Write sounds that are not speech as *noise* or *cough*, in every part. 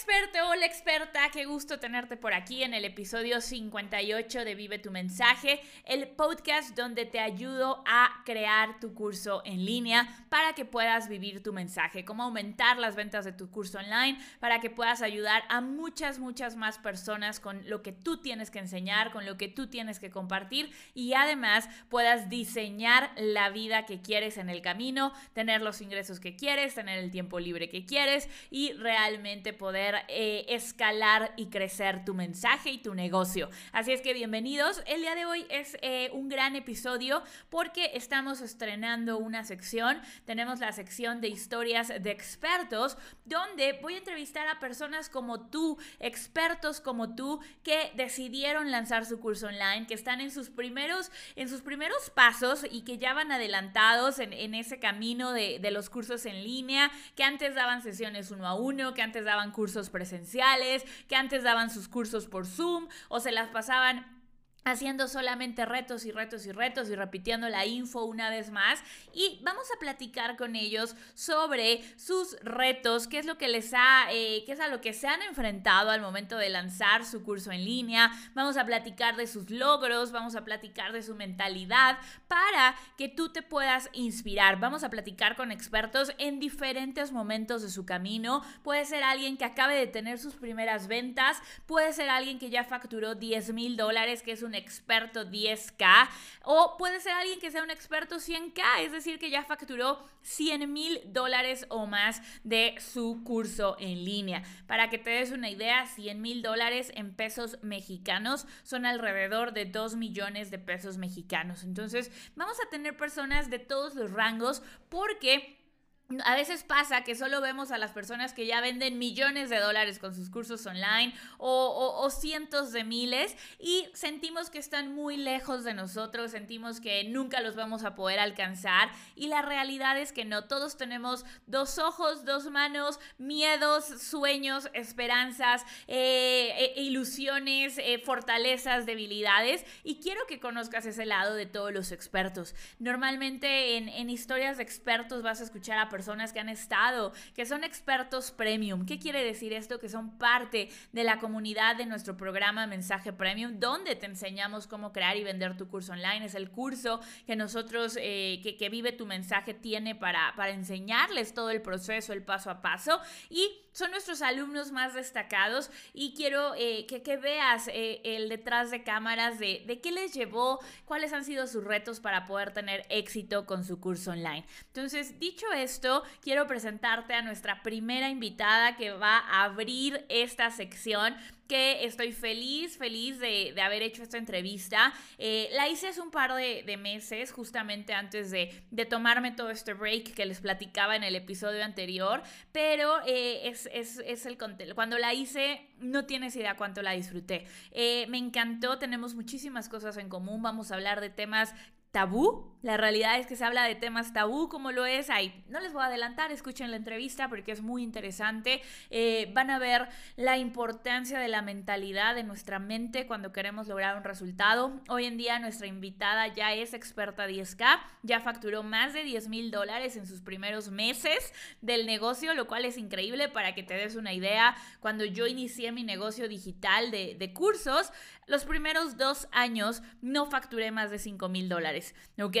experto, hola experta, qué gusto tenerte por aquí en el episodio 58 de Vive tu mensaje, el podcast donde te ayudo a crear tu curso en línea para que puedas vivir tu mensaje, cómo aumentar las ventas de tu curso online, para que puedas ayudar a muchas, muchas más personas con lo que tú tienes que enseñar, con lo que tú tienes que compartir y además puedas diseñar la vida que quieres en el camino, tener los ingresos que quieres, tener el tiempo libre que quieres y realmente poder eh, escalar y crecer tu mensaje y tu negocio. Así es que bienvenidos. El día de hoy es eh, un gran episodio porque estamos estrenando una sección. Tenemos la sección de historias de expertos donde voy a entrevistar a personas como tú, expertos como tú, que decidieron lanzar su curso online, que están en sus primeros, en sus primeros pasos y que ya van adelantados en, ese camino de, de los cursos en línea, que antes daban sesiones uno a uno, que antes daban cursos presenciales, que antes daban sus cursos por Zoom o se las pasaban haciendo solamente retos y retos y retos y repitiendo la info una vez más. Y vamos a platicar con ellos sobre sus retos, qué es lo que les ha, eh, qué es a lo que se han enfrentado al momento de lanzar su curso en línea, vamos a platicar de sus logros, vamos a platicar de su mentalidad para que tú te puedas inspirar, vamos a platicar con expertos en diferentes momentos de su camino, puede ser alguien que acabe de tener sus primeras ventas, puede ser alguien que ya facturó 10 mil dólares, que es un experto 10K o puede ser alguien que sea un experto 100K, es decir, que ya facturó 100 mil dólares o más de su curso en línea. Para que te des una idea, 100 mil dólares en pesos mexicanos son alrededor de 2 millones de pesos mexicanos. Entonces, vamos a tener personas de todos los rangos porque a veces pasa que solo vemos a las personas que ya venden millones de dólares con sus cursos online o, cientos de miles y sentimos que están muy lejos de nosotros, sentimos que nunca los vamos a poder alcanzar y la realidad es que no, todos tenemos dos ojos, dos manos, miedos, sueños, esperanzas, eh, e, ilusiones, eh, fortalezas, debilidades y quiero que conozcas ese lado de todos los expertos. Normalmente en, en historias de expertos vas a escuchar a personas personas que han estado, que son expertos premium. ¿Qué quiere decir esto? Que son parte de la comunidad de nuestro programa Mensaje Premium, donde te enseñamos cómo crear y vender tu curso online. Es el curso que nosotros, eh, que, que, Vive tu Mensaje tiene para, para enseñarles todo el proceso, el paso a paso. Y son nuestros alumnos más destacados y quiero eh, que, que, veas eh, el detrás de cámaras de, de qué les llevó, cuáles han sido sus retos para poder tener éxito con su curso online. Entonces, dicho esto, quiero presentarte a nuestra primera invitada que va a abrir esta sección que estoy feliz, feliz de, haber hecho esta entrevista. Eh, la hice hace un par de, meses, justamente antes de, tomarme todo este break que les platicaba en el episodio anterior, pero eh, es, es, el cuando la hice no tienes idea cuánto la disfruté. Eh, me encantó, tenemos muchísimas cosas en común, vamos a hablar de temas tabú. La realidad es que se habla de temas tabú como lo es. Ahí no les voy a adelantar, escuchen la entrevista porque es muy interesante. Eh, van a ver la importancia de la mentalidad de nuestra mente cuando queremos lograr un resultado. Hoy en día nuestra invitada ya es experta 10K, ya facturó más de 10 mil dólares en sus primeros meses del negocio, lo cual es increíble para que te des una idea. Cuando yo inicié mi negocio digital de, de cursos, los primeros dos años no facturé más de 5 mil dólares, ¿ok?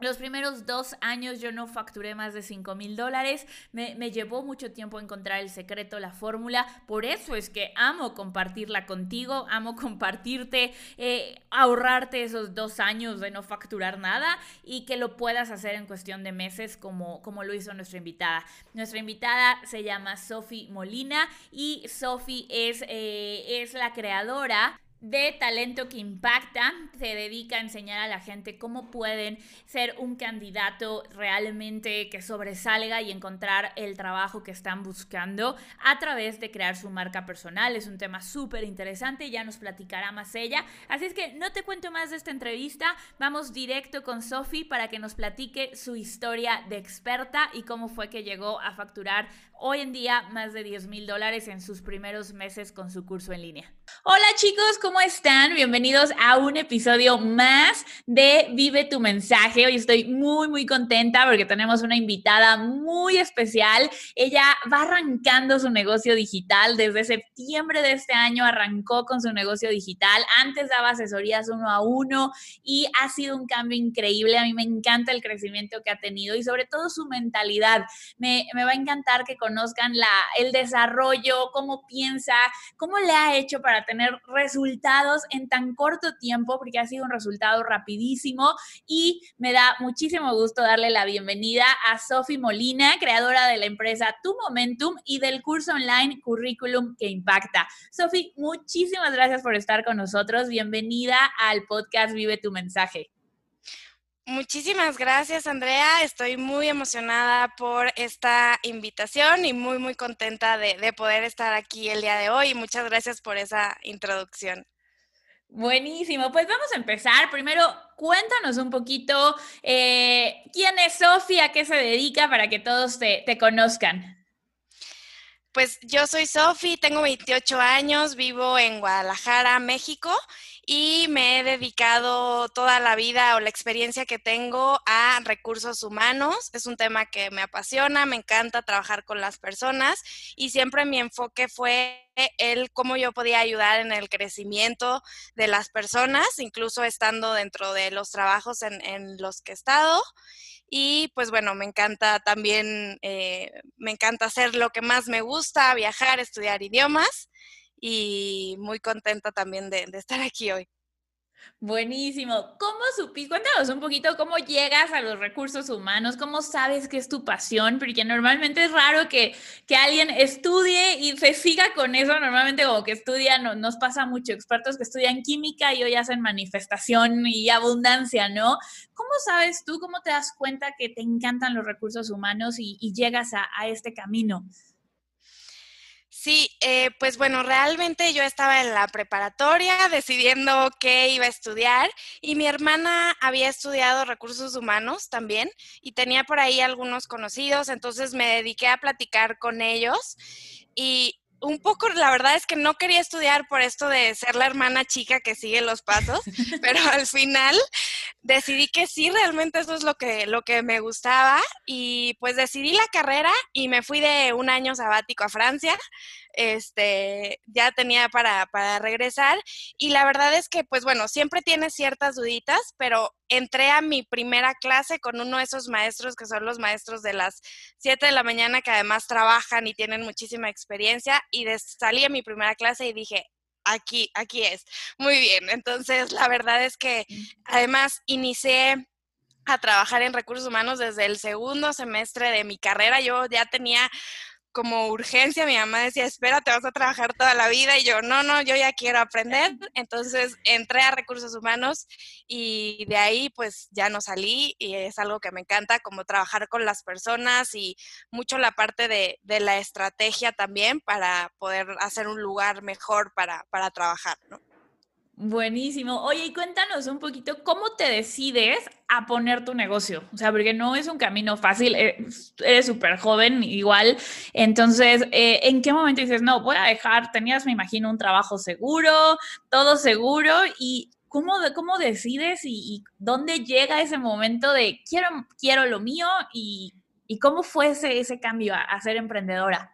Los primeros dos años yo no facturé más de 5 mil dólares. Me, llevó mucho tiempo encontrar el secreto, la fórmula. Por eso es que amo compartirla contigo, amo compartirte, eh, ahorrarte esos dos años de no facturar nada y que lo puedas hacer en cuestión de meses como, como lo hizo nuestra invitada. Nuestra invitada se llama Sofi Molina y Sofi es, eh, es la creadora de talento que impacta, se dedica a enseñar a la gente cómo pueden ser un candidato realmente que sobresalga y encontrar el trabajo que están buscando a través de crear su marca personal. Es un tema súper interesante, ya nos platicará más ella. Así es que no te cuento más de esta entrevista, vamos directo con Sofi para que nos platique su historia de experta y cómo fue que llegó a facturar hoy en día más de 10 mil dólares en sus primeros meses con su curso en línea. Hola chicos, ¿cómo están? Bienvenidos a un episodio más de Vive tu mensaje. Hoy estoy muy, muy contenta porque tenemos una invitada muy especial. Ella va arrancando su negocio digital. Desde septiembre de este año arrancó con su negocio digital. Antes daba asesorías uno a uno y ha sido un cambio increíble. A mí me encanta el crecimiento que ha tenido y sobre todo su mentalidad. Me, me va a encantar que conozcan la, el desarrollo, cómo piensa, cómo le ha hecho para tener resultados en tan corto tiempo, porque ha sido un resultado rapidísimo y me da muchísimo gusto darle la bienvenida a Sofi Molina, creadora de la empresa Tu Momentum y del curso online Currículum que Impacta. Sofi, muchísimas gracias por estar con nosotros. Bienvenida al podcast Vive tu mensaje. Muchísimas gracias, Andrea. Estoy muy emocionada por esta invitación y muy, muy contenta de, poder estar aquí el día de hoy. Muchas gracias por esa introducción. Buenísimo, pues vamos a empezar. Primero, cuéntanos un poquito eh, quién es Sofía, a qué se dedica para que todos te, te conozcan. Pues yo soy Sofi, tengo 28 años, vivo en Guadalajara, México y me he dedicado toda la vida o la experiencia que tengo a recursos humanos. Es un tema que me apasiona, me encanta trabajar con las personas y siempre mi enfoque fue el cómo yo podía ayudar en el crecimiento de las personas, incluso estando dentro de los trabajos en, los que he estado. Y pues bueno, me encanta también, eh, me encanta hacer lo que más me gusta, viajar, estudiar idiomas y muy contenta también de, estar aquí hoy. Buenísimo. ¿Cómo supiste? Cuéntanos un poquito cómo llegas a los recursos humanos, cómo sabes que es tu pasión, porque normalmente es raro que, que alguien estudie y se siga con eso. Normalmente como que estudian, no, nos pasa mucho, expertos que estudian química y hoy hacen manifestación y abundancia, ¿no? ¿Cómo sabes tú, cómo te das cuenta que te encantan los recursos humanos y, llegas a, a este camino? Sí, eh, pues bueno, realmente yo estaba en la preparatoria decidiendo qué iba a estudiar y mi hermana había estudiado recursos humanos también y tenía por ahí algunos conocidos, entonces me dediqué a platicar con ellos y un poco, la verdad es que no quería estudiar por esto de ser la hermana chica que sigue los pasos, *laughs* pero al final decidí que sí, realmente eso es lo que, lo que me gustaba y pues decidí la carrera y me fui de un año sabático a Francia este, ya tenía para, para regresar. Y la verdad es que, pues bueno, siempre tienes ciertas duditas, pero entré a mi primera clase con uno de esos maestros que son los maestros de las 7 de la mañana que además trabajan y tienen muchísima experiencia y salí a mi primera clase y dije, aquí, aquí es. Muy bien. Entonces, la verdad es que además inicié a trabajar en recursos humanos desde el segundo semestre de mi carrera. Yo ya tenía como urgencia, mi mamá decía, espera, te vas a trabajar toda la vida, y yo, no, no, yo ya quiero aprender, entonces entré a recursos humanos y de ahí pues ya no salí y es algo que me encanta, como trabajar con las personas y mucho la parte de, de la estrategia también para poder hacer un lugar mejor para, para trabajar, ¿no? Buenísimo. Oye, y cuéntanos un poquito cómo te decides a poner tu negocio. O sea, porque no es un camino fácil, eh, eres súper joven igual. Entonces, eh, ¿en qué momento dices, no, voy a dejar, tenías, me imagino, un trabajo seguro, todo seguro y... ¿Cómo, cómo decides y, dónde llega ese momento de quiero, quiero lo mío y, y cómo fue ese, ese cambio a, a ser emprendedora?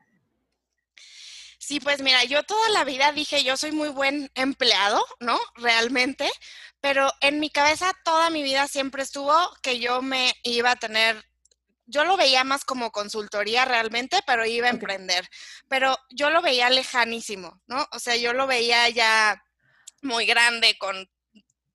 Sí, pues mira, yo toda la vida dije, yo soy muy buen empleado, ¿no? Realmente, pero en mi cabeza toda mi vida siempre estuvo que yo me iba a tener yo lo veía más como consultoría realmente, pero iba a emprender. Pero yo lo veía lejanísimo, ¿no? O sea, yo lo veía ya muy grande, con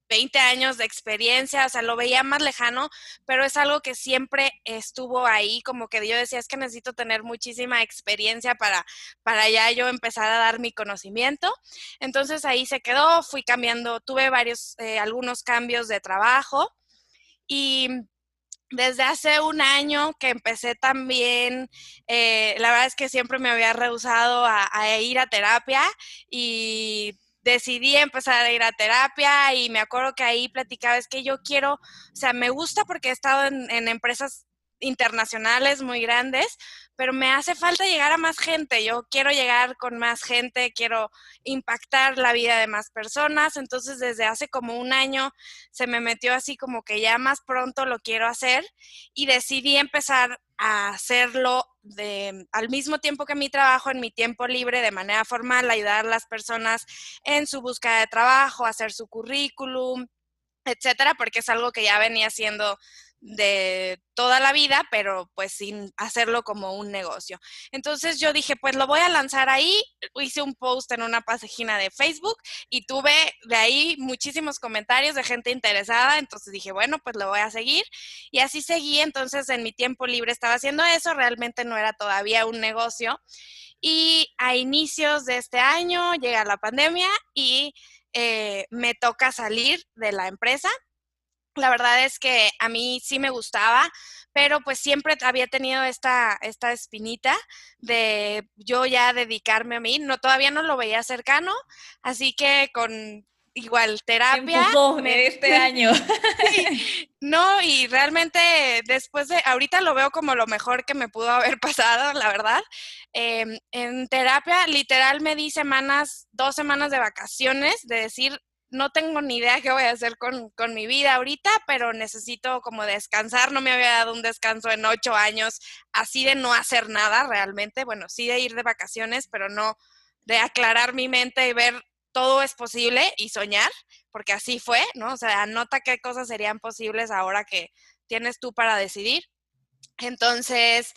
20 años de experiencia, o sea, lo veía más lejano, pero es algo que siempre estuvo ahí, como que yo decía, es que necesito tener muchísima experiencia para, para ya yo empezar a dar mi conocimiento. Entonces ahí se quedó, fui cambiando, tuve varios, eh, algunos cambios de trabajo y desde hace un año que empecé también, eh, la verdad es que siempre me había rehusado a, a ir a terapia y decidí empezar a ir a terapia y me acuerdo que ahí platicaba, es que yo quiero, o sea, me gusta porque he estado en, empresas internacionales muy grandes, pero me hace falta llegar a más gente. Yo quiero llegar con más gente, quiero impactar la vida de más personas. Entonces, desde hace como un año se me metió así como que ya más pronto lo quiero hacer y decidí empezar a hacerlo de, al mismo tiempo que mi trabajo, en mi tiempo libre, de manera formal, ayudar a las personas en su búsqueda de trabajo, hacer su currículum, etcétera, porque es algo que ya venía haciendo de toda la vida, pero pues sin hacerlo como un negocio. Entonces yo dije, pues lo voy a lanzar ahí, hice un post en una página de Facebook y tuve de ahí muchísimos comentarios de gente interesada, entonces dije, bueno, pues lo voy a seguir y así seguí, entonces en mi tiempo libre estaba haciendo eso, realmente no era todavía un negocio. Y a inicios de este año llega la pandemia y eh, me toca salir de la empresa la verdad es que a mí sí me gustaba, pero pues siempre había tenido esta, esta espinita de yo ya dedicarme a mí. No, todavía no lo veía cercano, así que con igual terapia. de este *laughs* año. *laughs* no, y realmente después de, ahorita lo veo como lo mejor que me pudo haber *laughs* pasado, la verdad. Em, en terapia, literal me di semanas, dos semanas de vacaciones, de decir, no tengo ni idea qué voy a hacer con, mi vida ahorita, pero necesito como descansar. No me había dado un descanso en ocho años, así de no hacer nada realmente. Bueno, sí de ir de vacaciones, pero no de aclarar mi mente y ver todo es posible y soñar, porque así fue, ¿no? O sea, anota qué cosas serían posibles ahora que tienes tú para decidir. Entonces,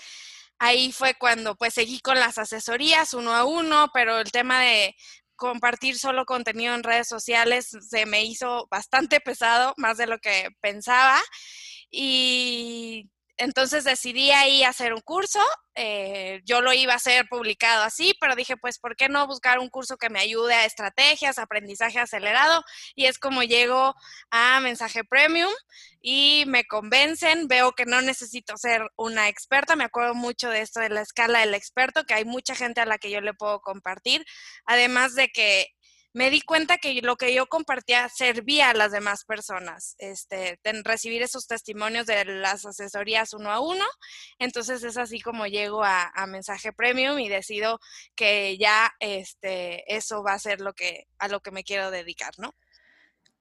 ahí fue cuando pues seguí con las asesorías uno a uno, pero el tema de, compartir solo contenido en redes sociales se me hizo bastante pesado, más de lo que pensaba. Y entonces decidí ahí hacer un curso. Eh, yo lo iba a hacer publicado así, pero dije, pues, ¿por qué no buscar un curso que me ayude a estrategias, aprendizaje acelerado? Y es como llego a mensaje premium y me convencen, veo que no necesito ser una experta, me acuerdo mucho de esto de la escala del experto, que hay mucha gente a la que yo le puedo compartir, además de que me di cuenta que lo que yo compartía servía a las demás personas, este, recibir esos testimonios de las asesorías uno a uno. Entonces es así como llego a, a, mensaje premium y decido que ya este, eso va a ser lo que, a lo que me quiero dedicar, ¿no?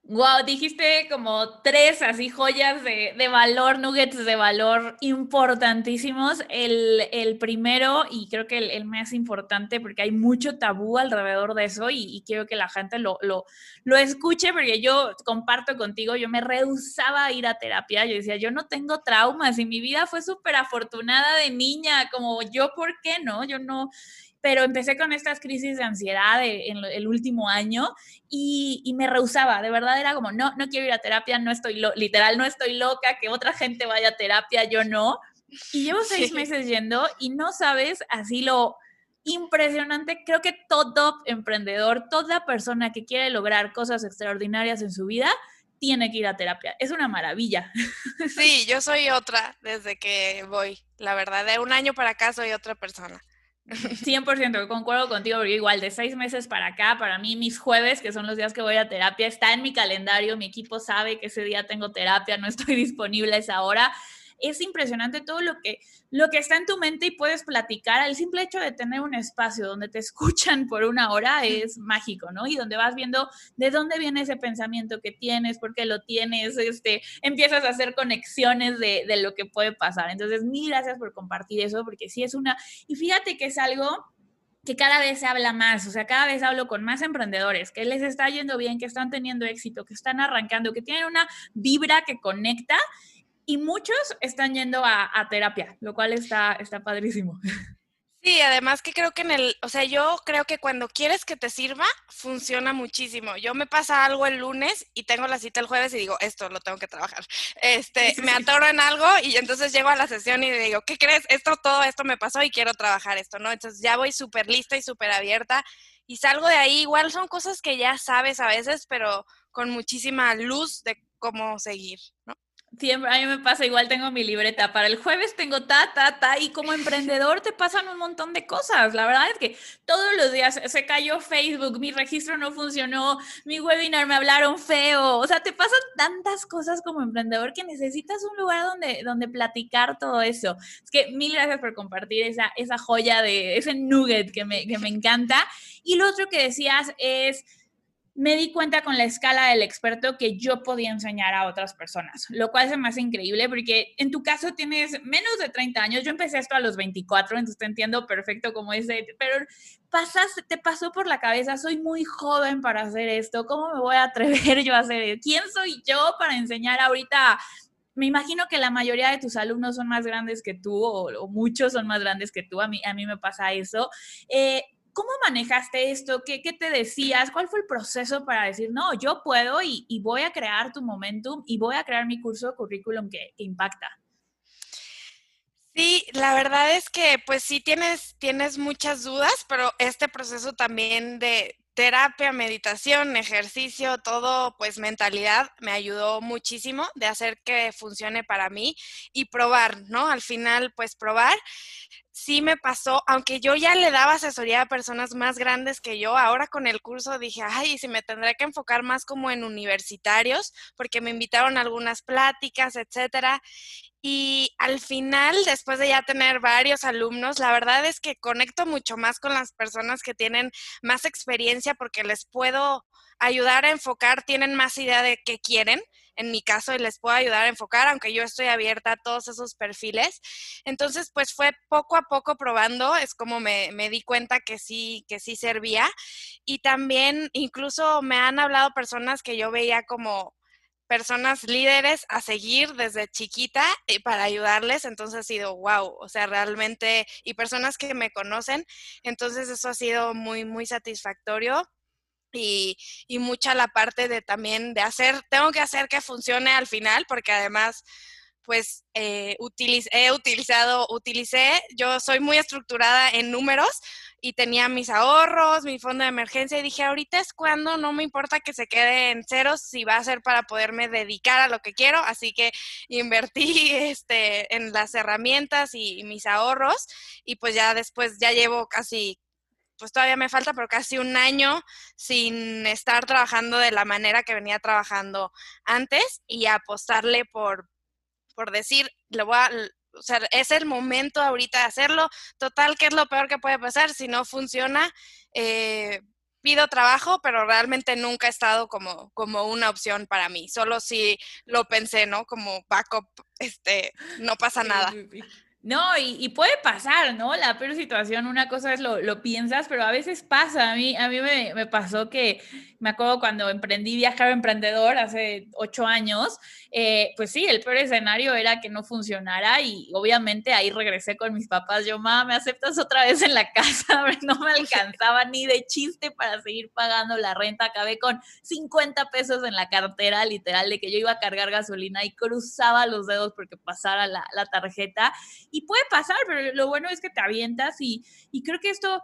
Wow, dijiste como tres así joyas de, de valor, nuggets de valor importantísimos. El, el primero, y creo que el, el, más importante, porque hay mucho tabú alrededor de eso, y, y quiero que la gente lo, lo, lo, escuche, porque yo comparto contigo, yo me rehusaba a ir a terapia. Yo decía, yo no tengo traumas y mi vida fue súper afortunada de niña, como yo, ¿por qué no? Yo no pero empecé con estas crisis de ansiedad en el último año y, me rehusaba, de verdad era como, no, no quiero ir a terapia, no estoy, literal, no estoy loca, que otra gente vaya a terapia, yo no. Y llevo *laughs* seis meses yendo y no sabes así lo impresionante, creo que todo emprendedor, toda persona que quiere lograr cosas extraordinarias en su vida, tiene que ir a terapia. Es una maravilla. *laughs* Sí, yo soy otra desde que voy. La verdad, de un año para acá soy otra persona. 100% concuerdo contigo, porque igual de seis meses para acá, para mí mis jueves, que son los días que voy a terapia, está en mi calendario, mi equipo sabe que ese día tengo terapia, no estoy *laughs* disponible a esa hora es impresionante todo lo que, lo que está en tu mente y puedes platicar. El simple hecho de tener un espacio donde te *laughs* escuchan por una hora es mágico, ¿no? Y donde vas viendo de dónde viene ese pensamiento que tienes, por qué lo tienes, este, empiezas a hacer conexiones de, de lo que puede pasar. Entonces, mil gracias por compartir eso, porque sí es una... Y fíjate que es algo que cada vez se habla más, o sea, cada vez hablo con más emprendedores, que les está yendo bien, que están teniendo éxito, que están arrancando, que tienen una vibra que conecta y muchos están yendo a, terapia, lo cual está, está padrísimo. Sí, además que creo que en el, o sea, yo creo que cuando quieres que te sirva, funciona muchísimo. Yo me pasa algo el lunes y tengo la cita el jueves y digo, esto lo tengo que trabajar. Este, me atoro en algo y entonces llego a la sesión y digo, ¿qué crees? Esto, todo esto me pasó y quiero trabajar esto, ¿no? Entonces ya voy súper lista y súper abierta y salgo de ahí. Igual son cosas que ya sabes a veces, pero con muchísima luz de cómo seguir, ¿no? Siempre, a mí me pasa igual, tengo mi libreta. Para el jueves tengo ta, ta, ta, y como emprendedor te pasan un montón de cosas. La verdad es que todos los días se cayó Facebook, mi registro no funcionó, mi webinar me hablaron feo. O sea, te pasan tantas cosas como emprendedor que necesitas un lugar donde, donde platicar todo eso. Es que mil gracias por compartir esa, esa joya de ese nugget que me, que me encanta. Y lo otro que decías es me di cuenta con la escala del experto que yo podía enseñar a otras personas, lo cual se me hace increíble porque en tu caso tienes menos de 30 años, yo empecé esto a los 24, entonces te entiendo perfecto como dice, pero pasas, te pasó por la cabeza, soy muy joven para hacer esto, ¿cómo me voy a atrever yo a hacer esto? ¿Quién soy yo para enseñar ahorita? Me imagino que la mayoría de tus alumnos son más grandes que tú o, muchos son más grandes que tú, a mí, a mí me pasa eso. Eh, ¿Cómo manejaste esto? ¿Qué, ¿Qué, te decías? ¿Cuál fue el proceso para decir, no, yo puedo y, y voy a crear tu momentum y voy a crear mi curso de currículum que, impacta? Sí, la verdad es que pues sí tienes, tienes muchas dudas, pero este proceso también de terapia, meditación, ejercicio, todo, pues mentalidad, me ayudó muchísimo de hacer que funcione para mí y probar, ¿no? Al final, pues probar sí me pasó, aunque yo ya le daba asesoría a personas más grandes que yo, ahora con el curso dije, ay, si me tendré que enfocar más como en universitarios, porque me invitaron a algunas pláticas, etcétera. Y al final, después de ya tener varios alumnos, la verdad es que conecto mucho más con las personas que tienen más experiencia porque les puedo ayudar a enfocar, tienen más idea de qué quieren en mi caso y les puedo ayudar a enfocar, aunque yo estoy abierta a todos esos perfiles. Entonces, pues fue poco a poco probando, es como me, me di cuenta que sí, que sí servía. Y también incluso me han hablado personas que yo veía como personas líderes a seguir desde chiquita y para ayudarles, entonces ha sido wow, o sea, realmente, y personas que me conocen, entonces eso ha sido muy, muy satisfactorio y, y, mucha la parte de también de hacer, tengo que hacer que funcione al final, porque además, pues eh, he utilizado, utilicé, yo soy muy estructurada en números y tenía mis ahorros, mi fondo de emergencia y dije, ahorita es cuando, no me importa que se quede en ceros, si va a ser para poderme dedicar a lo que quiero, así que *laughs* invertí este, en las herramientas y, y mis ahorros y pues ya después, ya llevo casi pues todavía me falta, pero casi un año sin estar trabajando de la manera que venía trabajando antes y apostarle por, por decir, le voy a, o sea, es el momento ahorita de hacerlo. Total, ¿qué es lo peor que puede pasar? Si no funciona, eh, pido trabajo, pero realmente nunca ha estado como, como una opción para mí. Solo si lo pensé, ¿no? Como backup, este, no pasa nada. No, y, puede pasar, ¿no? La peor situación, una cosa es lo, lo piensas, pero a veces pasa. A mí, a mí me, me, pasó que, me acuerdo cuando emprendí Viajar Emprendedor hace ocho años, eh, pues sí, el peor escenario era que no funcionara y obviamente ahí regresé con mis papás. Yo, mamá, ¿me aceptas otra vez en la casa? *laughs* No me alcanzaba ni de chiste para seguir pagando la renta. Acabé con 50 pesos en la cartera, literal, de que yo iba a cargar gasolina y cruzaba los dedos porque pasara la, la tarjeta puede pasar, pero lo bueno es que te avientas y, y creo que esto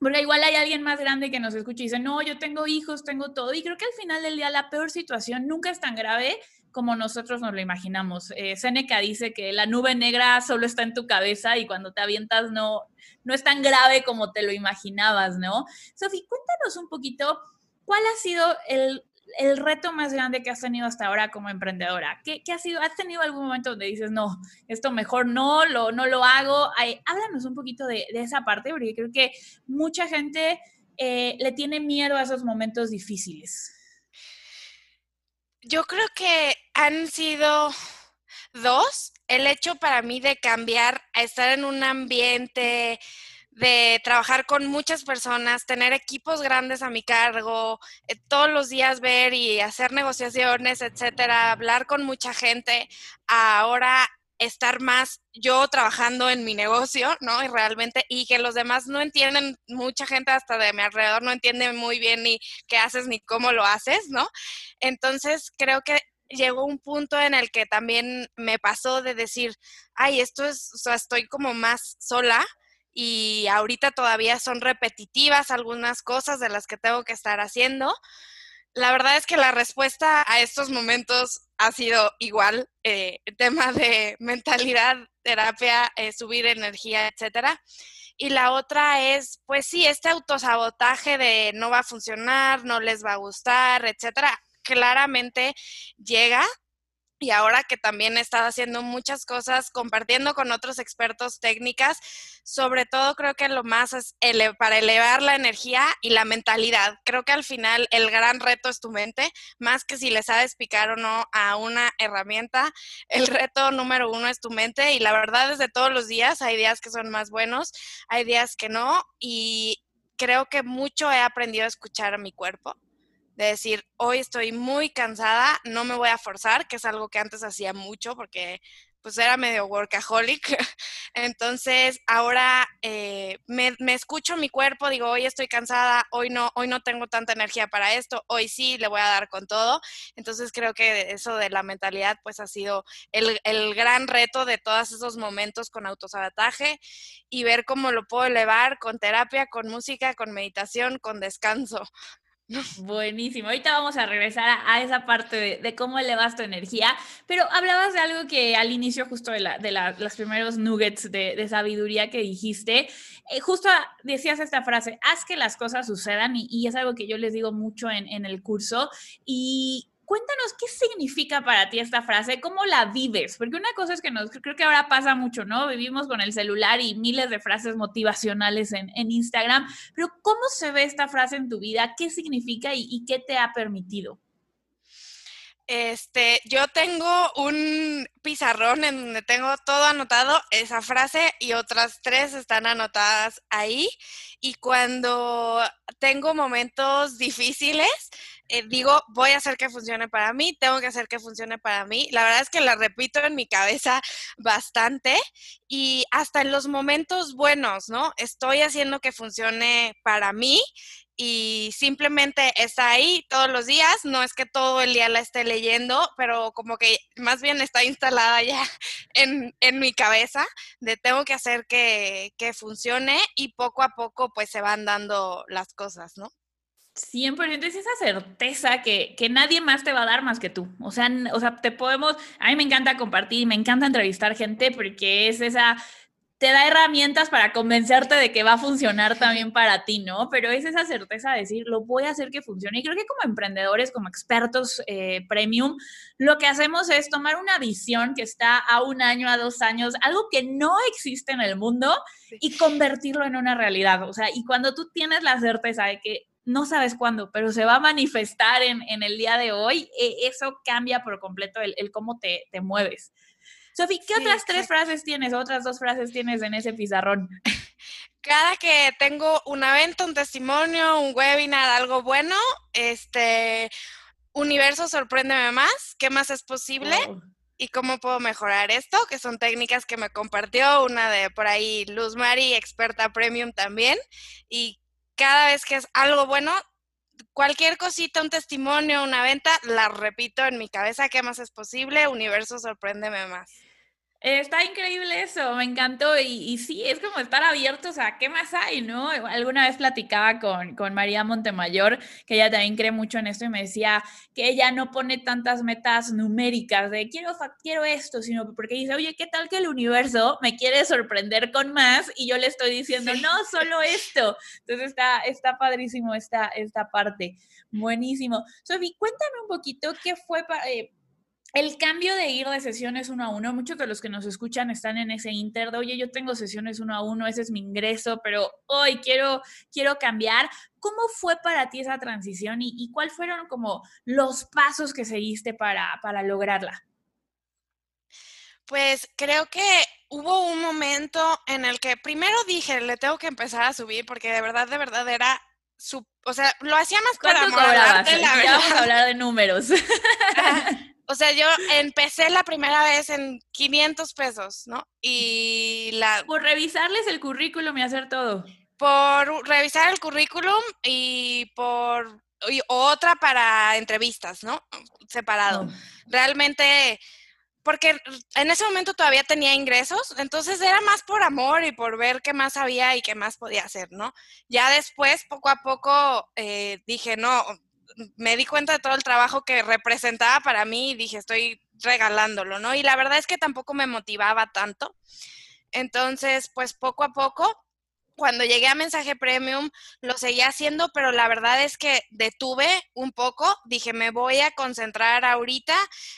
porque igual hay alguien más grande que nos escucha y dice, no, yo tengo hijos, tengo todo. Y creo que al final del día la peor situación nunca es tan grave como nosotros nos lo imaginamos. Eh, Seneca dice que la nube negra solo está en tu cabeza y cuando te avientas no, no es tan grave como te lo imaginabas, ¿no? Sofi, cuéntanos un poquito cuál ha sido el el reto más grande que has tenido hasta ahora como emprendedora? ¿Qué, ha sido? ¿Has tenido algún momento donde dices, no, esto mejor no, lo, no lo hago? háblanos un poquito de, de, esa parte, porque creo que mucha gente eh, le tiene miedo a esos momentos difíciles. Yo creo que han sido dos. El hecho para mí de cambiar a estar en un ambiente de trabajar con muchas personas, tener equipos grandes a mi cargo, eh, todos los días ver y hacer negociaciones, etcétera, hablar con mucha gente, ahora estar más yo trabajando en mi negocio, ¿no? Y realmente, y que los demás no entienden, mucha gente hasta de mi alrededor no entiende muy bien ni qué haces ni cómo lo haces, ¿no? Entonces, creo que llegó un punto en el que también me pasó de decir, ay, esto es, o sea, estoy como más sola, y ahorita todavía son repetitivas algunas cosas de las que tengo que estar haciendo. La verdad es que la respuesta a estos momentos ha sido igual, eh, tema de mentalidad, terapia, eh, subir energía, etcétera. Y la otra es, pues sí, este autosabotaje de no va a funcionar, no les va a gustar, etcétera, claramente llega y ahora que también estado haciendo muchas cosas, compartiendo con otros expertos técnicas, sobre todo creo que lo más es para elevar la energía y la mentalidad. Creo que al final el gran reto es tu mente, más que si le sabes picar o no a una herramienta, el reto número uno es tu mente y la verdad es de todos los días, hay días que son más buenos, hay días que no y creo que mucho he aprendido a escuchar a mi cuerpo de decir, hoy estoy muy cansada, no me voy a forzar, que es algo que antes hacía mucho porque pues era medio workaholic. *laughs* Entonces, ahora eh, me, me, escucho mi cuerpo, digo, hoy estoy cansada, hoy no, hoy no tengo tanta energía para esto, hoy sí le voy a dar con todo. Entonces, creo que eso de la mentalidad, pues ha sido el, el gran reto de todos esos momentos con autosabotaje y ver cómo lo puedo elevar con terapia, con música, con meditación, con descanso. *laughs* Buenísimo. Ahorita vamos a regresar a, esa parte de, cómo elevas tu energía, pero hablabas de algo que al inicio justo de, la, de los primeros nuggets de, sabiduría que dijiste, eh, justo decías esta frase, haz que las cosas sucedan y, es algo que yo les digo mucho en, en el curso y cuéntanos qué significa para ti esta frase, cómo la vives, porque una cosa es que creo que ahora pasa mucho, ¿no? Vivimos con el celular y miles de frases motivacionales en, Instagram, pero ¿cómo se ve esta frase en tu vida? ¿Qué significa y, qué te ha permitido? Este, yo tengo un pizarrón en donde tengo todo anotado, esa frase y otras tres están anotadas ahí. Y cuando tengo momentos difíciles, eh, digo, voy a hacer que funcione para mí, tengo que hacer que funcione para mí. La verdad es que la repito en mi cabeza bastante y hasta en los momentos buenos, ¿no? Estoy haciendo que funcione para mí y simplemente está ahí todos los días, no es que todo el día la esté leyendo, pero como que más bien está instalada ya *laughs* en, en mi cabeza de tengo que hacer que, que funcione y poco a poco pues se van dando las cosas, ¿no? 100% es esa certeza que, que, nadie más te va a dar más que tú. O sea, o sea, te podemos, a mí me encanta compartir, me encanta entrevistar gente porque es esa, te da herramientas para convencerte de que va a funcionar también para ti, ¿no? Pero es esa certeza de decir, lo voy a hacer que funcione. Y creo que como emprendedores, como expertos eh, premium, lo que hacemos es tomar una visión que está a un año, a dos años, algo que no existe en el mundo y convertirlo en una realidad. O sea, y cuando tú tienes la certeza de que no sabes cuándo, pero se va a manifestar en, el día de hoy, e, eso cambia por completo el, cómo te, mueves. Sofi, ¿qué otras tres frases tienes, otras dos frases tienes en ese pizarrón? *laughs* Cada que tengo una venta, un testimonio, un webinar, algo bueno, este, universo, sorpréndeme más, ¿qué más es posible? ¿Y cómo puedo mejorar esto? Que son técnicas que me compartió una de por ahí Luz Mari, experta premium también, y cada vez que es algo bueno, cualquier cosita, un testimonio, una venta, la repito en mi cabeza, ¿qué más es posible? Universo, sorpréndeme más. Está increíble eso, me encantó y, sí, es como estar abiertos a qué más hay, ¿no? Alguna vez platicaba con, con María Montemayor, que ella también cree mucho en esto y me decía que ella no pone tantas metas numéricas de quiero, quiero esto, sino porque dice, oye, ¿qué tal que el universo me quiere sorprender con más? Y yo le estoy diciendo, no, solo esto. Entonces está, está padrísimo esta, esta parte. Buenísimo. Sofi, cuéntame un poquito qué fue para... Eh, el cambio de ir de sesiones uno a uno, muchos de los que nos escuchan están en ese inter de, oye, yo tengo sesiones uno a uno, ese es mi ingreso, pero hoy quiero, quiero cambiar. ¿Cómo fue para ti esa transición y, cuáles fueron como los pasos que seguiste para, para lograrla? Pues creo que hubo un momento en el que primero dije, le tengo que empezar a subir porque de verdad, de verdad era su, o sea, lo hacía más para amor Vamos a hablar de números. *laughs* O sea, yo empecé la primera vez en 500 pesos, ¿no? Y la... Por revisarles el currículum y hacer todo. Por revisar el currículum y por... otra para entrevistas, ¿no? Separado. Oh. Realmente, porque en ese momento todavía tenía ingresos, entonces era más por amor y por ver qué más había y qué más podía hacer, ¿no? Ya después, poco a poco, eh, dije, no, me di cuenta de todo el trabajo que representaba para mí y dije, estoy regalándolo, ¿no? Y la verdad es que tampoco me motivaba tanto. Entonces, pues poco a poco cuando llegué a mensaje premium lo seguía haciendo, pero la verdad es que detuve un poco, dije, me voy a concentrar ahorita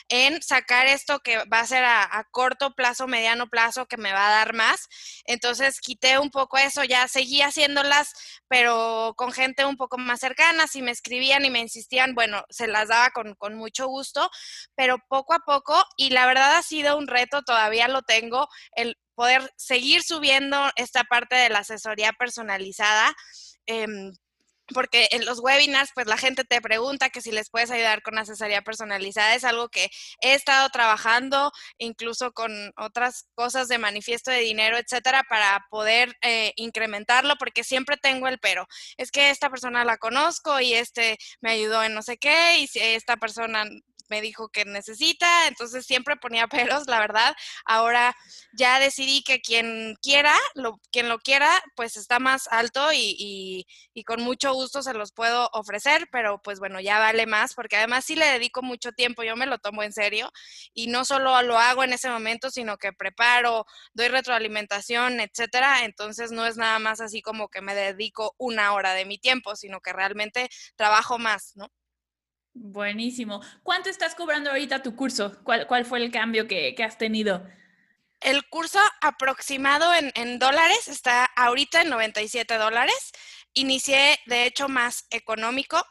en sacar esto que va a ser a, corto plazo, mediano plazo, que me va a dar más. Entonces quité un poco eso, ya seguí haciéndolas, pero con gente un poco más cercana, si me escribían y me insistían, bueno, se las daba con, con mucho gusto, pero poco a poco, y la verdad ha sido un reto, todavía lo tengo, el poder seguir subiendo esta parte de la asesoría personalizada. Em, porque en los webinars, pues la gente te pregunta que si les puedes ayudar con asesoría personalizada. Es algo que he estado trabajando, incluso con otras cosas de manifiesto de dinero, etcétera, para poder eh, incrementarlo, porque siempre tengo el pero. Es que esta persona la conozco y este me ayudó en no sé qué, y esta persona me dijo que necesita, entonces siempre ponía *laughs* peros, la verdad. Ahora ya decidí que quien quiera, lo, quien lo quiera, pues está más alto y, y, con mucho gusto se los puedo ofrecer, pero pues bueno, ya vale más, porque además sí le dedico mucho tiempo, yo me lo tomo en serio y no solo lo hago en ese momento, sino que preparo, doy retroalimentación, etcétera. Entonces no es nada más así como que me dedico una hora de mi tiempo, sino que realmente trabajo más, ¿no? Buenísimo. ¿Cuánto estás cobrando ahorita tu curso? ¿Cuál, cuál fue el cambio que, has tenido? El curso aproximado en, dólares está ahorita en 97 dólares. Inicié, de hecho, más económico,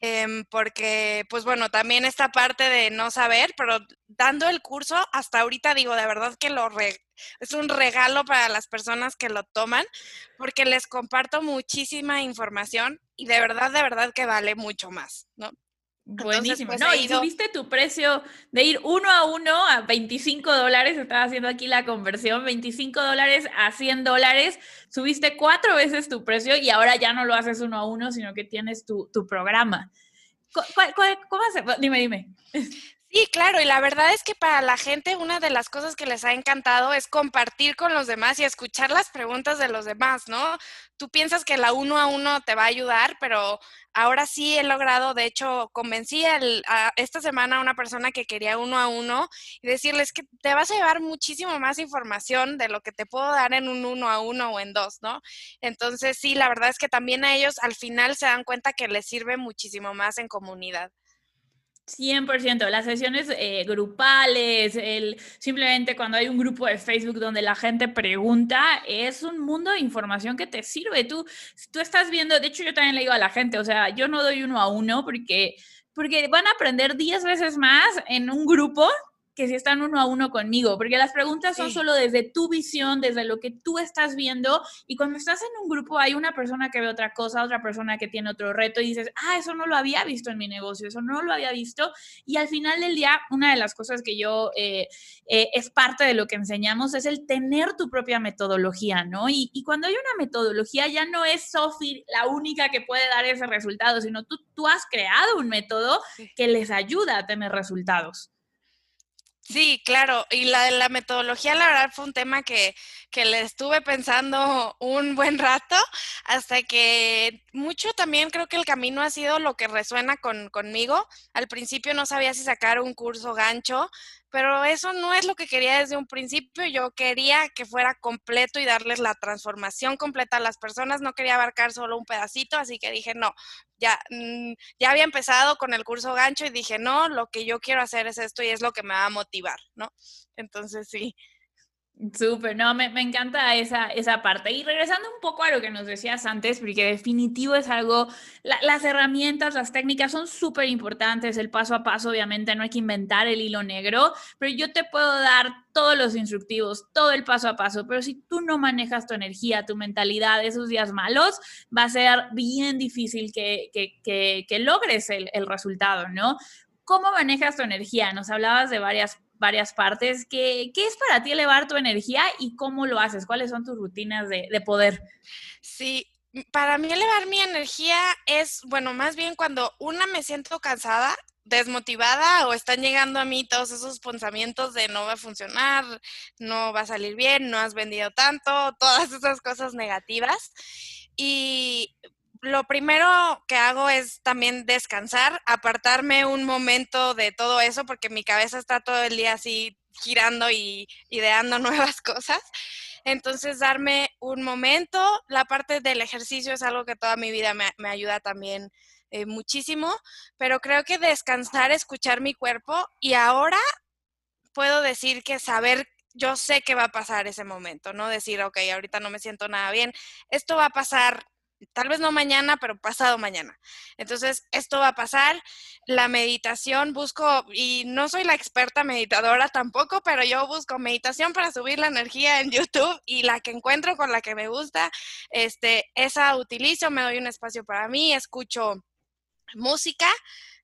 em, porque, pues bueno, también esta parte de no saber, pero dando el curso, hasta ahorita digo, de verdad que lo es un regalo para las personas que lo toman, porque les comparto muchísima información y de verdad, de verdad que vale mucho más, ¿no? Buenísimo. Pues, no, y subiste tu precio de ir uno a uno a 25 dólares. Estaba haciendo aquí la conversión, 25 dólares a 100 dólares. Subiste cuatro veces tu precio y ahora ya no lo haces uno a uno, sino que tienes tu, tu programa. cómo hace? Dime, dime. Sí, claro, y la verdad es que para la gente una de las cosas que les ha encantado es compartir con los demás y escuchar las preguntas de los demás, ¿no? Tú piensas que la uno a uno te va a ayudar, pero ahora sí he logrado, de hecho, convencí esta semana a una persona que quería uno a uno y decirles que te vas a llevar muchísimo más información de lo que te puedo dar en un uno a uno o en dos, ¿no? Entonces, sí, la verdad es que también a ellos al final se dan cuenta que les sirve muchísimo más en comunidad. 100%, las sesiones eh, grupales, el, simplemente cuando hay un grupo de Facebook donde la gente pregunta, es un mundo de información que te sirve. Tú, tú estás viendo, de hecho yo también le digo a la gente, o sea, yo no doy uno a uno porque, porque van a aprender 10 veces más en un grupo que si están uno a uno conmigo, porque las preguntas son solo desde tu visión, desde lo que tú estás viendo, y cuando estás en un grupo hay una persona que ve otra cosa, otra persona que tiene otro reto, y dices, ah, eso no lo había visto en mi negocio, eso no lo había visto, y al final del día, una de las cosas que yo, eh, eh, es parte de lo que enseñamos, es el tener tu propia metodología, ¿no? Y, y cuando hay una metodología, ya no es Sophie la única que puede dar ese resultado, sino tú, tú has creado un método que les ayuda a tener resultados. Sí, claro. Y la de la metodología, la verdad, fue un tema que, que le estuve pensando un buen rato, hasta que mucho también creo que el camino ha sido lo que resuena con, conmigo. Al principio no sabía si sacar un curso gancho, pero eso no es lo que quería desde un principio. Yo quería que fuera completo y darles la transformación completa a las personas. No quería abarcar solo un pedacito, así que dije, no, ya, mm, ya había empezado con el curso gancho y dije, no, lo que yo quiero hacer es esto y es lo que me va a motivar, ¿no? Entonces sí. Súper, no, me, encanta esa, esa parte. Y regresando un poco a lo que nos decías antes, porque definitivo es algo, las herramientas, las técnicas son súper importantes, el paso a paso, obviamente, no hay que inventar el hilo negro, pero yo te puedo dar todos los instructivos, todo el paso a paso, pero si tú no manejas tu energía, tu mentalidad, esos días malos, va a ser bien difícil que, que, logres el, el resultado, ¿no? ¿Cómo manejas tu energía? Nos hablabas de varias varias partes. ¿Qué, ¿Qué, es para ti elevar tu energía y cómo lo haces? ¿Cuáles son tus rutinas de, de poder? Sí, para mí elevar mi energía es, bueno, más bien cuando una me siento cansada, desmotivada o están llegando a mí todos esos pensamientos de no va a funcionar, no va a salir bien, no has vendido tanto, *laughs* todas esas cosas negativas. Y lo primero que hago es también descansar, apartarme un momento de todo eso, porque mi cabeza está todo el día así girando y ideando *laughs* nuevas cosas. Entonces, darme un momento. La parte del ejercicio es algo que toda mi vida me, ayuda también eh, muchísimo, pero creo que descansar, escuchar mi cuerpo y ahora puedo decir que saber, yo sé que va a pasar ese momento, no decir, ok, ahorita no me siento nada bien, esto va a pasar tal vez no mañana, pero pasado mañana. Entonces, esto va a pasar. La meditación, busco, y no soy la experta meditadora tampoco, pero yo busco meditación para subir la energía en YouTube y la que encuentro con la que me gusta, este, esa utilizo, me doy un espacio para mí, escucho música.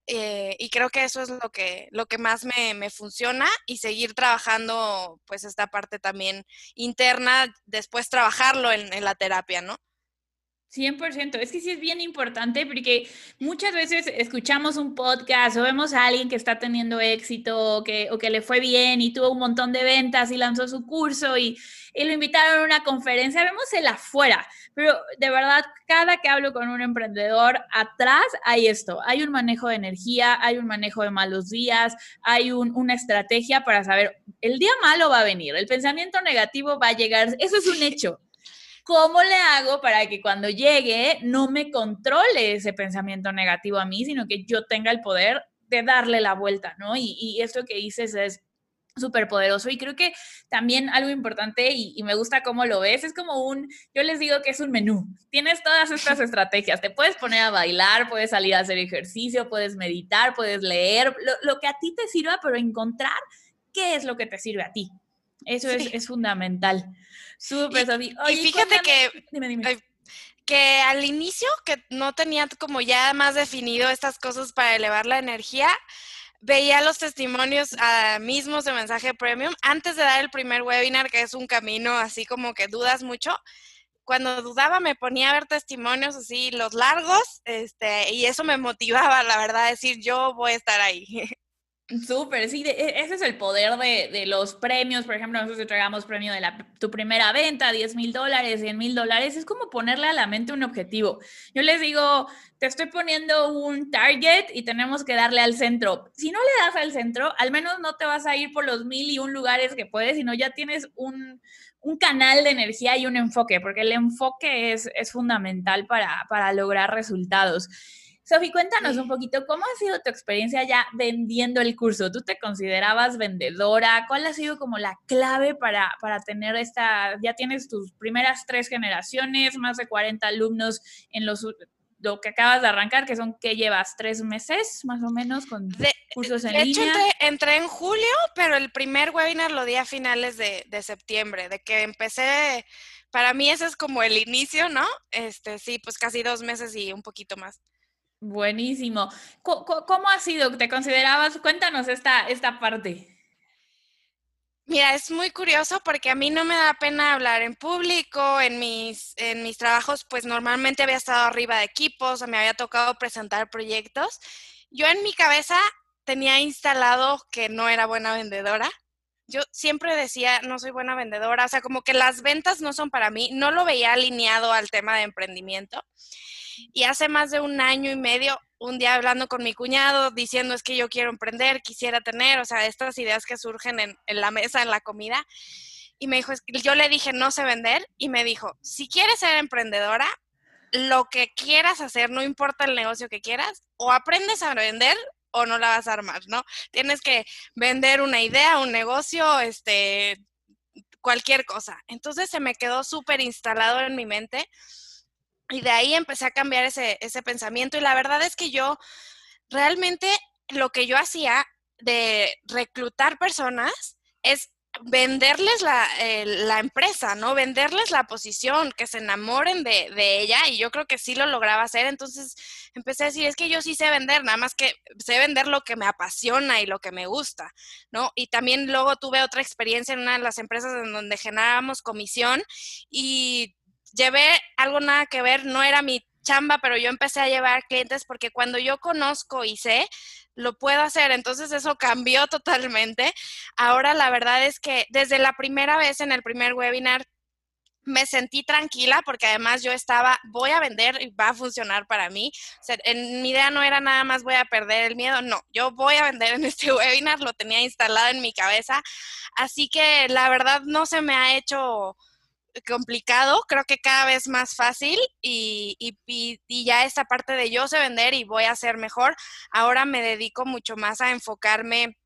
Eh, y creo que eso es lo que, lo que más me, me, funciona y seguir trabajando pues esta parte también interna, después trabajarlo en, en la terapia, ¿no? 100%, es que sí es bien importante porque muchas veces escuchamos un podcast o vemos a alguien que está teniendo éxito o que, o que le fue bien y tuvo un montón de ventas y lanzó su curso y, y lo invitaron a una conferencia, vemos el afuera, pero de verdad, cada que hablo con un emprendedor, atrás hay esto, hay un manejo de energía, hay un manejo de malos días, hay un, una estrategia para saber, el día malo va a venir, el pensamiento negativo va a llegar, eso es un hecho, ¿Cómo le hago para que cuando llegue no me controle ese pensamiento negativo a mí, sino que yo tenga el poder de darle la vuelta, ¿no? Y, y esto que dices es súper poderoso y creo que también algo importante y, y, me gusta cómo lo ves, es como un, yo les digo que es un menú, tienes todas estas *laughs* estrategias, te puedes poner a bailar, puedes salir a hacer ejercicio, puedes meditar, puedes leer, lo, lo que a ti te sirva, pero encontrar qué es lo que te sirve a ti. Eso sí. es, es fundamental. Súper, y, y fíjate que, dime, dime. que al inicio, que no tenía como ya más definido estas cosas para elevar la energía, veía los testimonios uh, mismos de mensaje premium antes de dar el primer webinar, que es un camino así como que dudas mucho. Cuando dudaba me ponía a ver testimonios así, los largos, este, y eso me motivaba, la verdad, a decir, yo voy a estar ahí. *laughs* Súper, sí, e, ese es el poder de, de, los premios. Por ejemplo, nosotros entregamos premio de la, tu primera venta, 10 mil dólares, 100 mil dólares. Es como ponerle a la mente un objetivo. Yo les digo, te estoy poniendo un target y tenemos que darle al centro. Si no le das al centro, al menos no te vas a ir por los mil y un lugares que puedes, sino ya tienes un, un canal de energía y un enfoque, porque el enfoque es, es fundamental para, para lograr resultados. Sofi, cuéntanos un poquito, ¿cómo ha sido tu experiencia ya vendiendo el curso? ¿Tú te considerabas vendedora? ¿Cuál ha sido como la clave para, para tener esta, ya tienes tus primeras tres generaciones, más de 40 alumnos en los lo que acabas de arrancar, que son que llevas tres meses más o menos con de, cursos en de línea. De hecho, entré, entré, en julio, pero el primer webinar lo di a finales de, de, septiembre, de que empecé, para mí ese es como el inicio, ¿no? Este, sí, pues casi dos meses y un poquito más. Buenísimo. ¿Cómo, ha sido? ¿Te considerabas? Cuéntanos esta, esta parte. Mira, es muy curioso porque a mí no me da pena hablar en público, en mis, en mis trabajos pues normalmente había estado arriba de equipos, me había tocado presentar proyectos. Yo en mi cabeza tenía instalado que no era buena vendedora. Yo siempre decía, no soy buena vendedora, o sea, como que las ventas no son para mí, no lo veía alineado al tema de emprendimiento. Y hace más de un año y medio, un día hablando con mi cuñado, diciendo es que yo quiero emprender, quisiera tener, o sea, estas ideas que surgen en, la mesa, en la comida. Y me dijo, yo le dije, no sé vender, y me dijo, si quieres ser emprendedora, lo que quieras hacer, no importa el negocio que quieras, o aprendes a vender o no la vas a armar, ¿no? Tienes que vender una idea, un negocio, este, cualquier cosa. Entonces se me quedó súper instalado en mi mente y de ahí empecé a cambiar ese, ese pensamiento y la verdad es que yo realmente lo que yo hacía de reclutar personas es venderles la, eh, la, empresa, ¿no? Venderles la posición, que se enamoren de, de, ella y yo creo que sí lo lograba hacer. Entonces empecé a decir, es que yo sí sé vender, nada más que sé vender lo que me apasiona y lo que me gusta, ¿no? Y también luego tuve otra experiencia en una de las empresas en donde generábamos comisión y llevé algo nada que ver, no era mi chamba, pero yo empecé a llevar clientes porque cuando yo conozco y sé, lo puedo hacer. Entonces eso cambió *laughs* totalmente. Ahora la verdad es que desde la primera vez en el primer webinar me sentí tranquila porque además yo estaba, voy a vender y va a funcionar para mí. en mi idea no era nada más voy a perder el miedo, no, yo voy a vender en este *laughs* webinar, lo tenía instalado en mi cabeza. Así que la verdad no se me ha hecho complicado, creo que cada vez más fácil y, y, y, ya esta parte de yo sé vender y voy a hacer mejor, ahora me dedico mucho más a enfocarme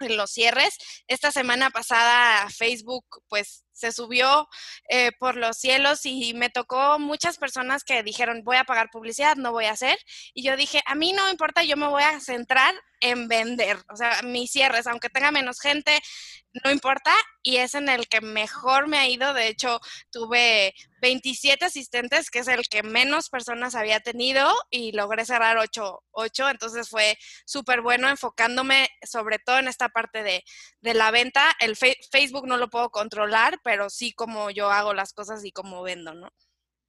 en los cierres. Esta semana pasada Facebook pues se subió eh, por los cielos y me tocó muchas personas que dijeron voy a pagar publicidad, no voy a hacer. Y yo dije, a mí no me importa, yo me voy a centrar en vender. O sea, mis cierres, aunque tenga menos gente, no importa. Y es en el que mejor me ha ido. De hecho, tuve 27 asistentes, que es el que menos personas había tenido, y logré cerrar 8. entonces fue súper bueno enfocándome sobre todo en esta parte de, de la venta. El Facebook no lo puedo controlar, pero sí como yo hago las cosas y cómo vendo, ¿no?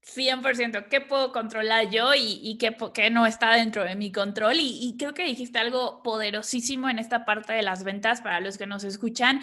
100%, ¿qué puedo controlar yo y, qué, no está dentro de mi control? Y, y, creo que dijiste algo poderosísimo en esta parte de las ventas para los que nos escuchan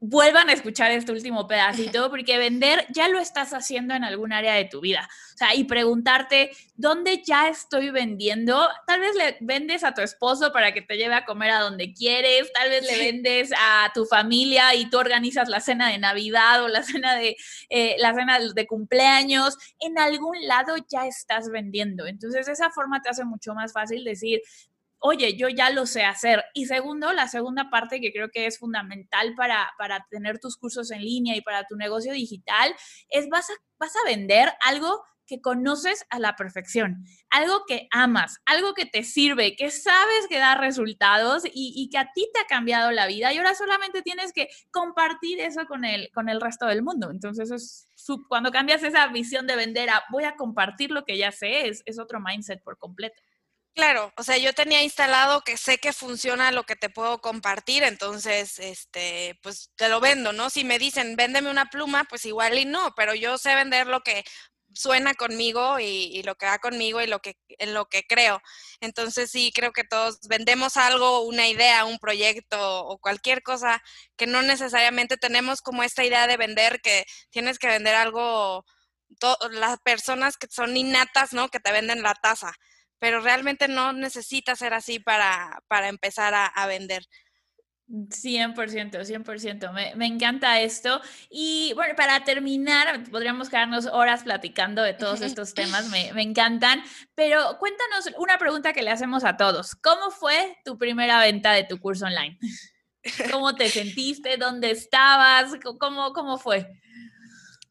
vuelvan a escuchar este último pedacito, porque vender ya lo estás haciendo en algún área de tu vida. O sea, y preguntarte, ¿dónde ya estoy vendiendo? Tal vez le vendes a tu esposo para que te lleve a comer a donde quieres, tal vez le vendes a tu familia y tú organizas la cena de Navidad o la cena de, eh, la cena de cumpleaños. En algún lado ya estás vendiendo. Entonces, esa forma te hace mucho más fácil decir, oye, yo ya lo sé hacer. Y segundo, la segunda parte que creo que es fundamental para, para tener tus cursos en línea y para tu negocio digital es vas a, vas a vender algo que conoces a la perfección, algo que amas, algo que te sirve, que sabes que da resultados y, que a ti te ha cambiado la vida y ahora solamente tienes que compartir eso con el, con el resto del mundo. Entonces, es, cuando cambias esa visión de vender a voy a compartir lo que ya sé, es, es otro mindset por completo. Claro, o sea, yo tenía instalado que sé que funciona lo que te puedo compartir, entonces, este, pues te lo vendo, ¿no? Si me dicen, véndeme una pluma, pues igual y no, pero yo sé vender lo que suena conmigo y, lo que va conmigo y lo que, en lo que creo. Entonces sí, creo que todos vendemos algo, una idea, un proyecto o cualquier cosa que no necesariamente tenemos como esta idea de vender, que tienes que vender algo, las personas que son innatas, ¿no? Que te venden la taza pero realmente no necesita ser así para, para empezar a, vender. 100%, 100%. Me, me, encanta esto. Y bueno, para terminar, podríamos quedarnos horas platicando de todos *laughs* estos temas, me, me, encantan, pero cuéntanos una pregunta que le hacemos a todos. ¿Cómo fue tu primera venta de tu curso online? *laughs* ¿Cómo te sentiste? ¿Dónde estabas? ¿Cómo, cómo fue?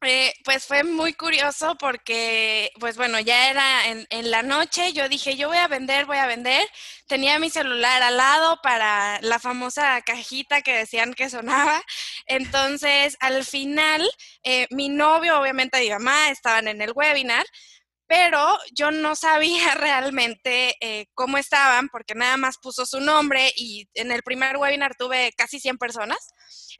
Eh, pues fue muy curioso porque, pues bueno, ya era en, en, la noche, yo dije, yo voy a vender, voy a vender. Tenía mi celular al lado para la famosa cajita que decían que sonaba. Entonces, al final, eh, mi novio, obviamente mi mamá, estaban en el webinar, pero yo no sabía *laughs* realmente eh, cómo estaban porque nada más puso su nombre y en el primer webinar tuve casi 100 personas.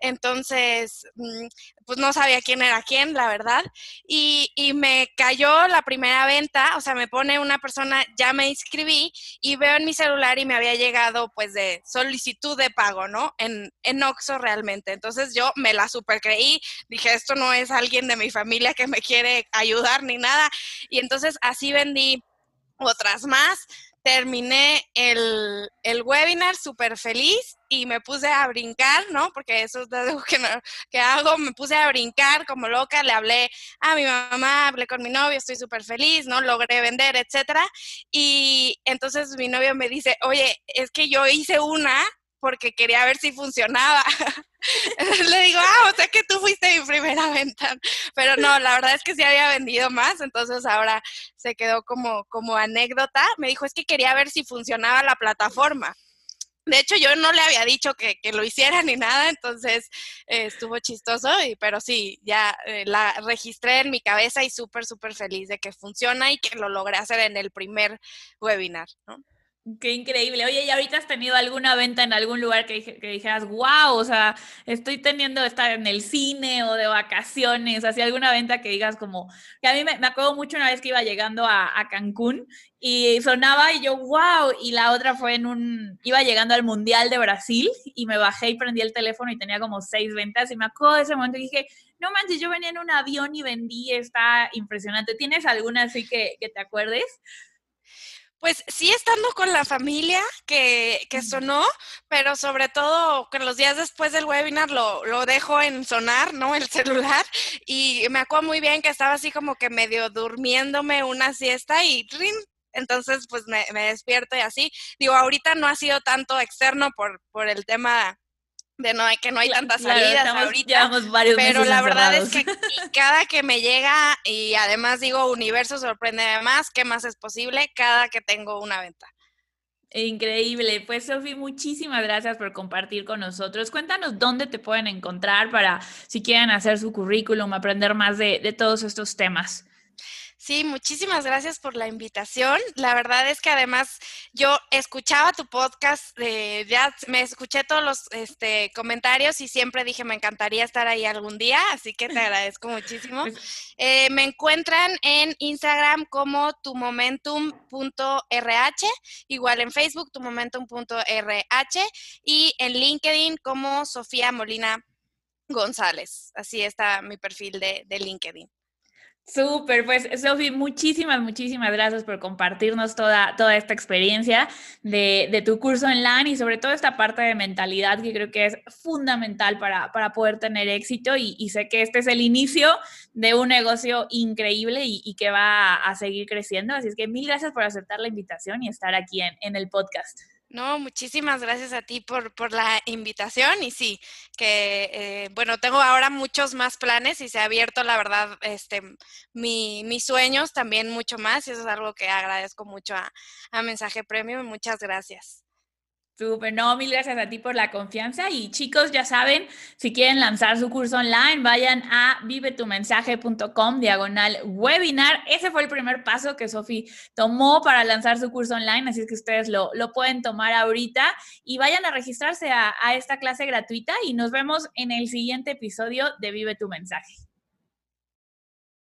Entonces, mm, pues no sabía quién era quién, la verdad. Y, y, me cayó la primera venta, o sea, me pone una persona, ya me inscribí y veo en mi celular y me había llegado pues de solicitud de pago, ¿no? En, en Oxo realmente. Entonces yo me la super creí, dije, esto no es alguien de mi familia que me quiere ayudar ni nada. Y entonces así vendí otras más terminé el, el webinar súper feliz y me puse a brincar, ¿no? Porque eso es algo que, que hago, me puse a brincar como loca, le hablé a mi mamá, hablé con mi novio, estoy súper feliz, ¿no? Logré vender, etcétera. Y entonces mi novio me dice, oye, es que yo hice una porque quería ver si funcionaba. *laughs* Le digo, ah, o sea que tú fuiste mi primera venta. Pero no, la verdad es que sí había vendido más, entonces ahora se quedó como, como anécdota. Me dijo, es que quería ver si funcionaba la plataforma. De hecho, yo no le había dicho que, lo hiciera ni nada, entonces eh, estuvo chistoso, y, pero sí, ya eh, la registré en mi cabeza y súper, súper feliz de que funciona y que lo logré hacer en el primer webinar, ¿no? Qué increíble. Oye, ¿y ahorita has tenido alguna venta en algún lugar que, que dijeras, wow, o sea, estoy teniendo estar en el cine o de vacaciones? Así alguna venta que digas como, que a mí me, acuerdo mucho una vez que iba llegando a, a, Cancún y sonaba y yo, wow, y la otra fue en un, iba llegando al Mundial de Brasil y me bajé y prendí el teléfono y tenía como seis ventas y me acuerdo de ese momento y dije, no manches, yo venía en un avión y vendí, está impresionante. ¿Tienes alguna así que, que te acuerdes? Pues sí, estando con la familia que, que, sonó, pero sobre todo con los días después del webinar lo, lo, dejo en sonar, ¿no? El celular. Y me acuerdo muy bien que estaba así como que medio durmiéndome una siesta y ¡rin! entonces pues me, me, despierto y así. Digo, ahorita no ha sido tanto externo por, por el tema de no hay que no hay tantas salidas ahorita, pero la verdad es que *laughs* cada que me llega y además digo universo sorprende más, ¿qué más es posible? Cada que tengo una venta. Increíble. Pues Sofi, muchísimas gracias por compartir con nosotros. Cuéntanos dónde te pueden encontrar para si quieren hacer su currículum, aprender más de, de todos estos temas. Sí, muchísimas gracias por la invitación. La verdad es que además yo escuchaba tu podcast, de, ya me escuché todos los este, comentarios y siempre dije me encantaría estar ahí algún día, así que te *laughs* agradezco muchísimo. Pues eh, me encuentran en Instagram como tumomentum.rh, igual en Facebook tumomentum.rh y en LinkedIn como Sofía Molina González. Así está mi perfil de, de LinkedIn. Súper, pues Sofi, muchísimas, muchísimas gracias por compartirnos toda, toda esta experiencia de, de, tu curso online y sobre todo esta parte de mentalidad que creo que es fundamental para, para poder tener éxito y, sé que este es el inicio de un negocio increíble y, y, que va a seguir creciendo. Así es que mil gracias por aceptar la invitación y estar aquí en, en el podcast. No, muchísimas gracias a ti por, por la invitación y sí, que eh, bueno, tengo ahora muchos más planes y se ha abierto, la verdad, este, mi, mis sueños también mucho más y eso es algo que agradezco mucho a, a Mensaje Premium. Muchas gracias. Súper, no, mil gracias a ti por la confianza. Y chicos, ya saben, si quieren lanzar su curso online, vayan a vivetumensaje.com diagonal webinar. Ese fue el primer paso que Sofi tomó para lanzar su curso online, así es que ustedes lo, lo pueden tomar ahorita y vayan a registrarse a, a esta clase gratuita y nos vemos en el siguiente episodio de Vive tu mensaje.